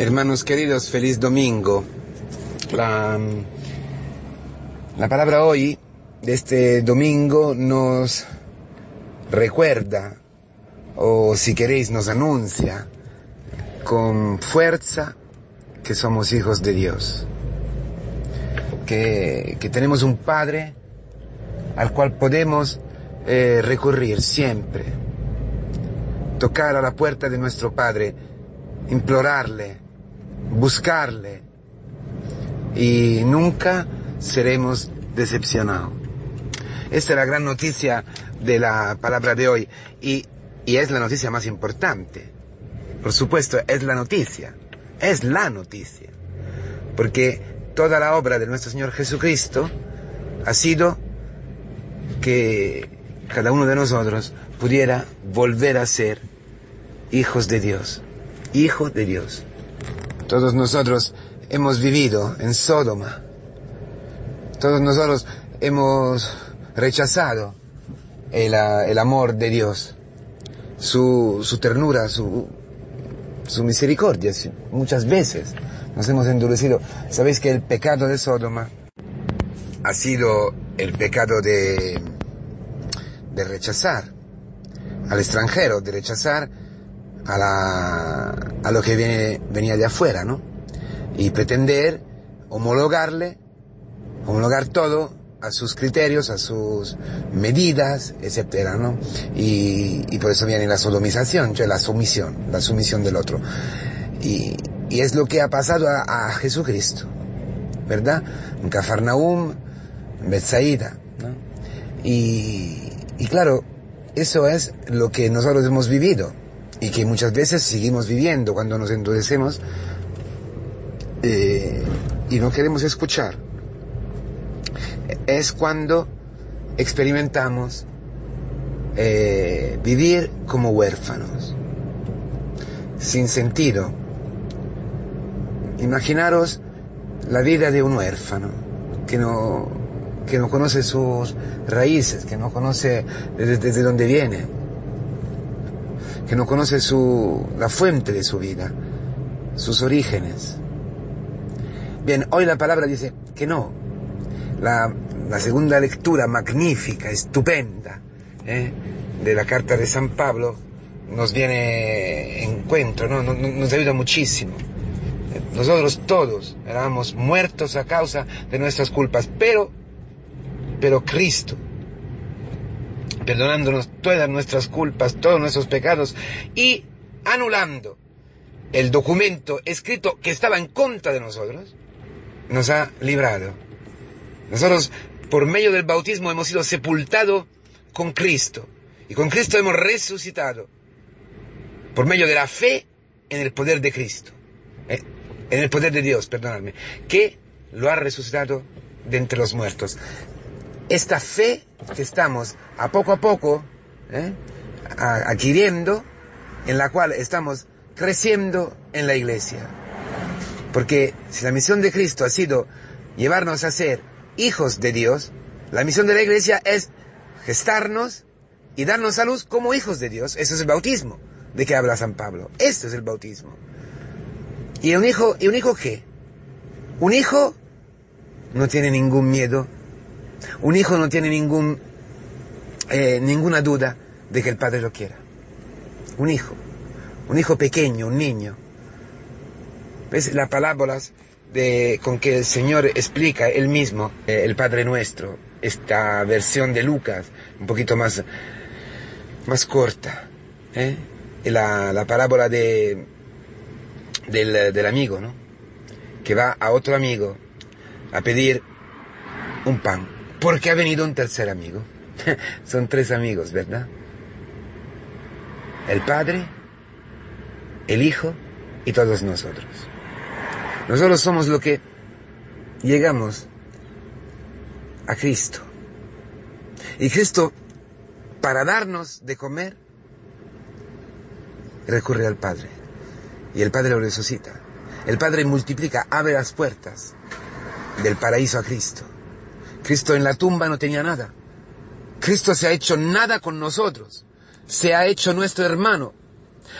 Hermanos queridos, feliz domingo. La, la palabra hoy de este domingo nos recuerda, o si queréis nos anuncia, con fuerza que somos hijos de Dios. Que, que tenemos un Padre al cual podemos eh, recurrir siempre. Tocar a la puerta de nuestro Padre, implorarle, buscarle y nunca seremos decepcionados. Esta es la gran noticia de la palabra de hoy y, y es la noticia más importante. Por supuesto, es la noticia, es la noticia. Porque toda la obra de nuestro Señor Jesucristo ha sido que cada uno de nosotros pudiera volver a ser hijos de Dios, hijos de Dios. Todos nosotros hemos vivido en Sodoma. Todos nosotros hemos rechazado el, el amor de Dios, su, su ternura, su, su misericordia. Muchas veces nos hemos endurecido. Sabéis que el pecado de Sodoma ha sido el pecado de, de rechazar al extranjero, de rechazar a, la, a lo que viene, venía de afuera, ¿no? Y pretender homologarle, homologar todo a sus criterios, a sus medidas, etcétera, ¿no? Y, y por eso viene la sodomización, la sumisión, la sumisión del otro. Y, y es lo que ha pasado a, a Jesucristo, ¿verdad? En Cafarnaum, en Bethsaida, ¿no? Y, y claro, eso es lo que nosotros hemos vivido y que muchas veces seguimos viviendo cuando nos endurecemos eh, y no queremos escuchar. Es cuando experimentamos eh, vivir como huérfanos, sin sentido. Imaginaros la vida de un huérfano que no, que no conoce sus raíces, que no conoce desde, desde dónde viene, que no conoce su, la fuente de su vida, sus orígenes. Bien, hoy la palabra dice que no. La, la segunda lectura magnífica, estupenda, ¿eh? de la carta de San Pablo nos viene en encuentro, ¿no? nos, nos ayuda muchísimo. Nosotros todos éramos muertos a causa de nuestras culpas, pero, pero Cristo, perdonándonos todas nuestras culpas, todos nuestros pecados y anulando el documento escrito que estaba en contra de nosotros, nos ha librado. Nosotros, por medio del bautismo, hemos sido sepultados con Cristo y con Cristo hemos resucitado por medio de la fe en el poder de Cristo, eh, en el poder de Dios, perdonadme, que lo ha resucitado de entre los muertos. Esta fe que estamos a poco a poco ¿eh? adquiriendo, en la cual estamos creciendo en la iglesia. Porque si la misión de Cristo ha sido llevarnos a ser hijos de Dios, la misión de la iglesia es gestarnos y darnos a luz como hijos de Dios. Eso es el bautismo de que habla San Pablo. Esto es el bautismo. ¿Y un hijo, y un hijo qué? Un hijo no tiene ningún miedo. Un hijo no tiene ningún, eh, ninguna duda de que el padre lo quiera. Un hijo. Un hijo pequeño, un niño. ¿Ves las parábolas de, con que el Señor explica él mismo, eh, el Padre Nuestro, esta versión de Lucas, un poquito más, más corta. ¿eh? La, la parábola de, del, del amigo, ¿no? Que va a otro amigo a pedir un pan, porque ha venido un tercer amigo. Son tres amigos, ¿verdad? El Padre, el Hijo y todos nosotros. Nosotros somos lo que llegamos a Cristo. Y Cristo, para darnos de comer, recurre al Padre. Y el Padre lo resucita. El Padre multiplica, abre las puertas del paraíso a Cristo. Cristo en la tumba no tenía nada. Cristo se ha hecho nada con nosotros. Se ha hecho nuestro hermano.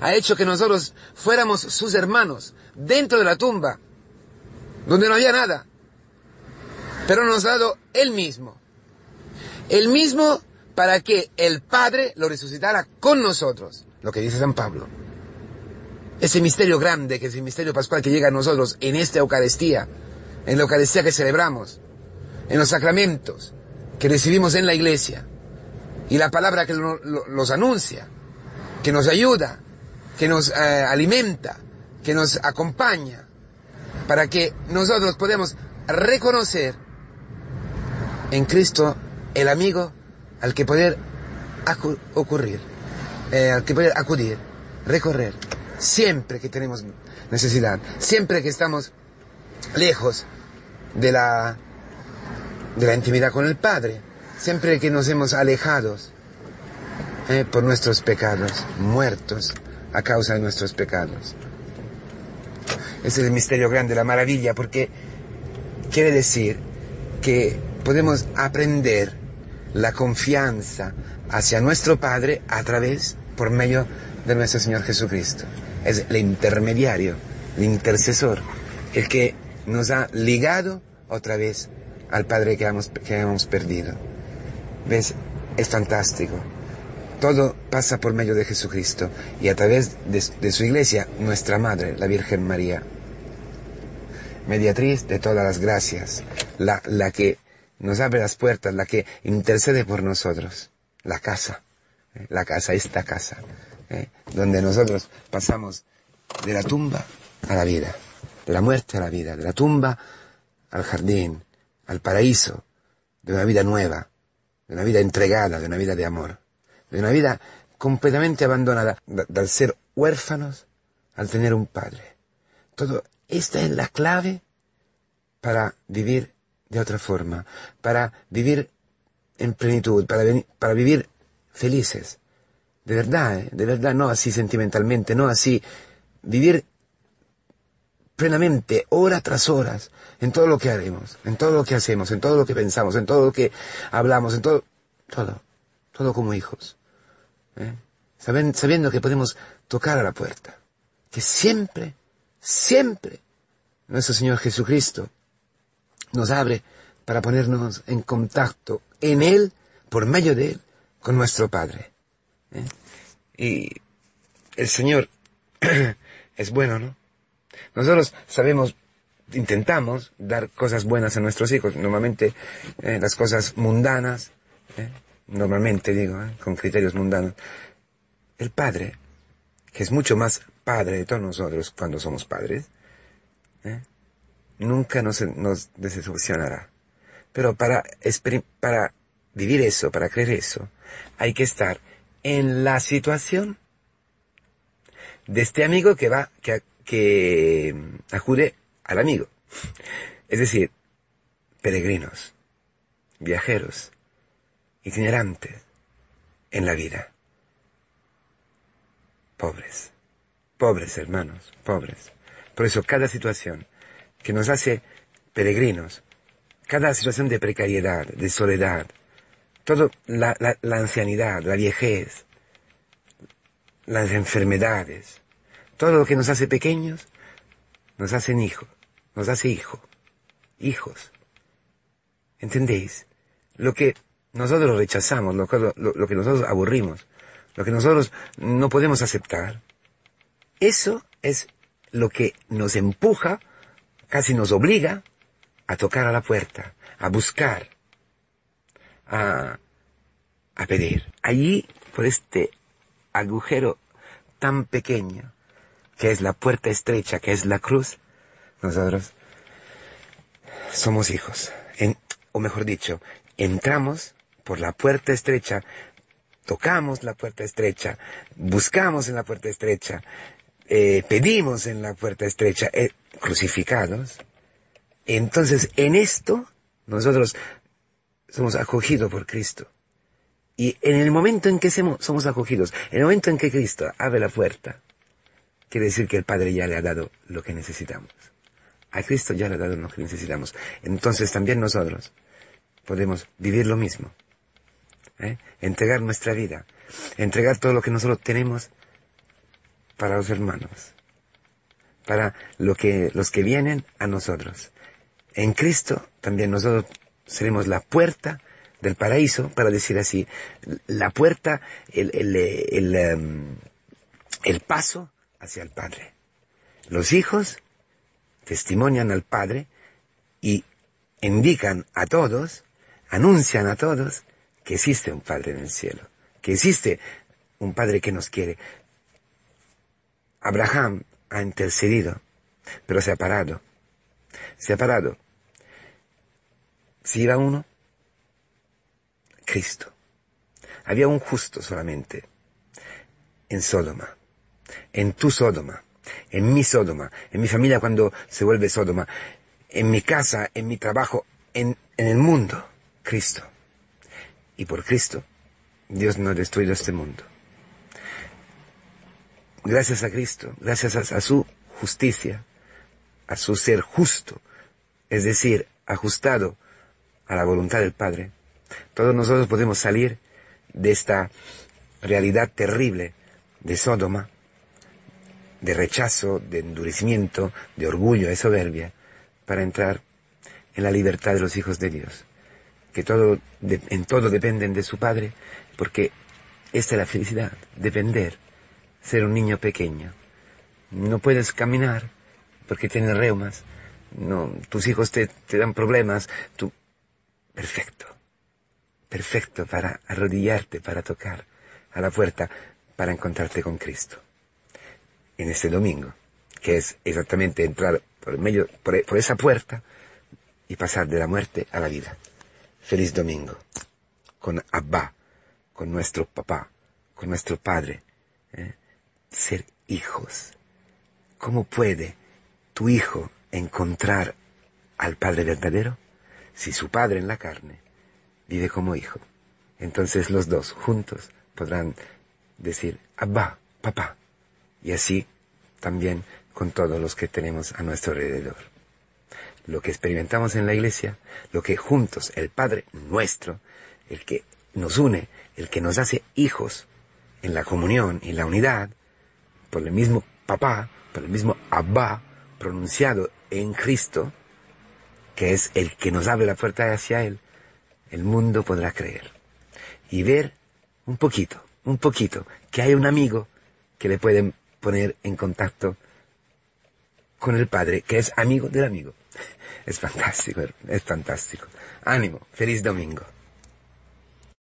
Ha hecho que nosotros fuéramos sus hermanos dentro de la tumba, donde no había nada. Pero nos ha dado Él mismo. El mismo para que el Padre lo resucitara con nosotros, lo que dice San Pablo. Ese misterio grande, que es el misterio pascual que llega a nosotros en esta Eucaristía, en la Eucaristía que celebramos, en los sacramentos que recibimos en la iglesia, y la palabra que los anuncia, que nos ayuda, que nos eh, alimenta, que nos acompaña, para que nosotros podamos reconocer en Cristo el amigo al que poder ocurrir, eh, al que poder acudir, recorrer, siempre que tenemos necesidad, siempre que estamos lejos de la, de la intimidad con el Padre, siempre que nos hemos alejado eh, por nuestros pecados, muertos a causa de nuestros pecados. Ese es el misterio grande, la maravilla, porque quiere decir que podemos aprender la confianza hacia nuestro Padre a través, por medio de nuestro Señor Jesucristo. Es el intermediario, el intercesor, el que nos ha ligado otra vez al Padre que hemos, que hemos perdido. ¿Ves? Es fantástico. Todo pasa por medio de Jesucristo y a través de, su iglesia, nuestra Madre, la Virgen María. Mediatriz de todas las gracias, la, la que nos abre las puertas, la que intercede por nosotros. La casa, ¿eh? la casa, esta casa, ¿eh? donde nosotros pasamos de la tumba a la vida, de la muerte a la vida, de la tumba al jardín, al paraíso, de una vida nueva, de una vida entregada, de una vida de amor, de una vida completamente abandonada, del ser huérfanos al tener un padre. Todo, esta es la clave para vivir de otra forma, para vivir en plenitud, para, para vivir felices. De verdad, ¿eh? de verdad, no así sentimentalmente, no así. Vivir plenamente, hora tras horas, en todo lo que haremos, en todo lo que hacemos, en todo lo que pensamos, en todo lo que hablamos, en todo, todo, todo como hijos. ¿eh? sabiendo que podemos tocar a la puerta, que siempre, siempre, nuestro Señor Jesucristo nos abre para ponernos en contacto en Él, por medio de Él, con nuestro Padre. ¿eh? Y el Señor es bueno, ¿no? Nosotros sabemos, intentamos dar cosas buenas a nuestros hijos, normalmente eh, las cosas mundanas, ¿eh? normalmente digo, con criterios mundanos. El Padre, que es mucho más Padre de todos nosotros cuando somos padres, nunca nos, nos decepcionará. Pero para, para vivir eso, para creer eso, hay que estar en la situación de este amigo que va, que, que acude al amigo. Es decir, peregrinos, viajeros, itinerantes en la vida. Pobres, pobres hermanos, pobres. Por eso cada situación que nos hace peregrinos. Cada situación de precariedad, de soledad, todo la, ancianidad, la viejez, las enfermedades, todo lo que nos hace pequeños, nos hacen hijos, nos hace hijo, hijos. ¿Entendéis? Lo que nosotros rechazamos, lo, lo que nosotros aburrimos, lo que nosotros no podemos aceptar, eso es lo que nos empuja casi nos obliga a tocar a la puerta, a buscar, a, a pedir. Allí, por este agujero tan pequeño, que es la puerta estrecha, que es la cruz, nosotros somos hijos. o mejor dicho, entramos por la puerta estrecha, tocamos la puerta estrecha, buscamos en la puerta estrecha, eh, pedimos en la puerta estrecha, eh, crucificados, entonces en esto nosotros somos acogidos por Cristo. Y en el momento en que somos acogidos, en el momento en que Cristo abre la puerta, quiere decir que el Padre ya le ha dado lo que necesitamos. A Cristo ya le ha dado lo que necesitamos. Entonces también nosotros podemos vivir lo mismo. ¿eh? Entregar nuestra vida, entregar todo lo que nosotros tenemos para los hermanos, para lo que, los que vienen a nosotros. En Cristo también nosotros seremos la puerta del paraíso, para decir así, la puerta, el, el, el, em, el paso hacia el Padre. Los hijos testimonian al Padre y indican a todos, anuncian a todos que existe un Padre en el cielo, que existe un Padre que nos quiere. Abraham ha intercedido, pero se ha parado. Se ha parado. Si iba uno, Cristo. Había un justo solamente en Sodoma, en tu Sodoma, en mi Sodoma, en mi familia cuando se vuelve Sodoma, en mi casa, en mi trabajo, en, en el mundo, Cristo. Y por Cristo, Dios no ha destruido este mundo. Gracias a Cristo, gracias a, a su justicia, a su ser justo, es decir, ajustado a la voluntad del Padre, todos nosotros podemos salir de esta realidad terrible de Sodoma, de rechazo, de endurecimiento, de orgullo, de soberbia, para entrar en la libertad de los hijos de Dios. Que todo, en todo dependen de su Padre, porque esta es la felicidad, depender, ser un niño pequeño. No puedes caminar porque tienes reumas, no, tus hijos te, te dan problemas, tú, perfecto perfecto para arrodillarte, para tocar a la puerta, para encontrarte con Cristo. En este domingo, que es exactamente entrar por, medio, por, esa puerta y pasar de la muerte a la vida. Feliz domingo. Con Abba, con nuestro papá, con nuestro padre. ¿eh? Ser hijos. ¿Cómo puede tu hijo encontrar al Padre verdadero? Si su Padre en la carne vive como hijo. Entonces los dos juntos podrán decir, Abba, papá. Y así también con todos los que tenemos a nuestro alrededor. Lo que experimentamos en la iglesia, lo que juntos, el Padre nuestro, el que nos une, el que nos hace hijos en la comunión y la unidad, por el mismo papá, por el mismo Abba, pronunciado en Cristo, que es el que nos abre la puerta hacia Él, el mundo podrá creer y ver un poquito, un poquito, que hay un amigo que le pueden poner en contacto con el Padre, que es amigo del amigo. Es fantástico, es fantástico. Ánimo, feliz domingo.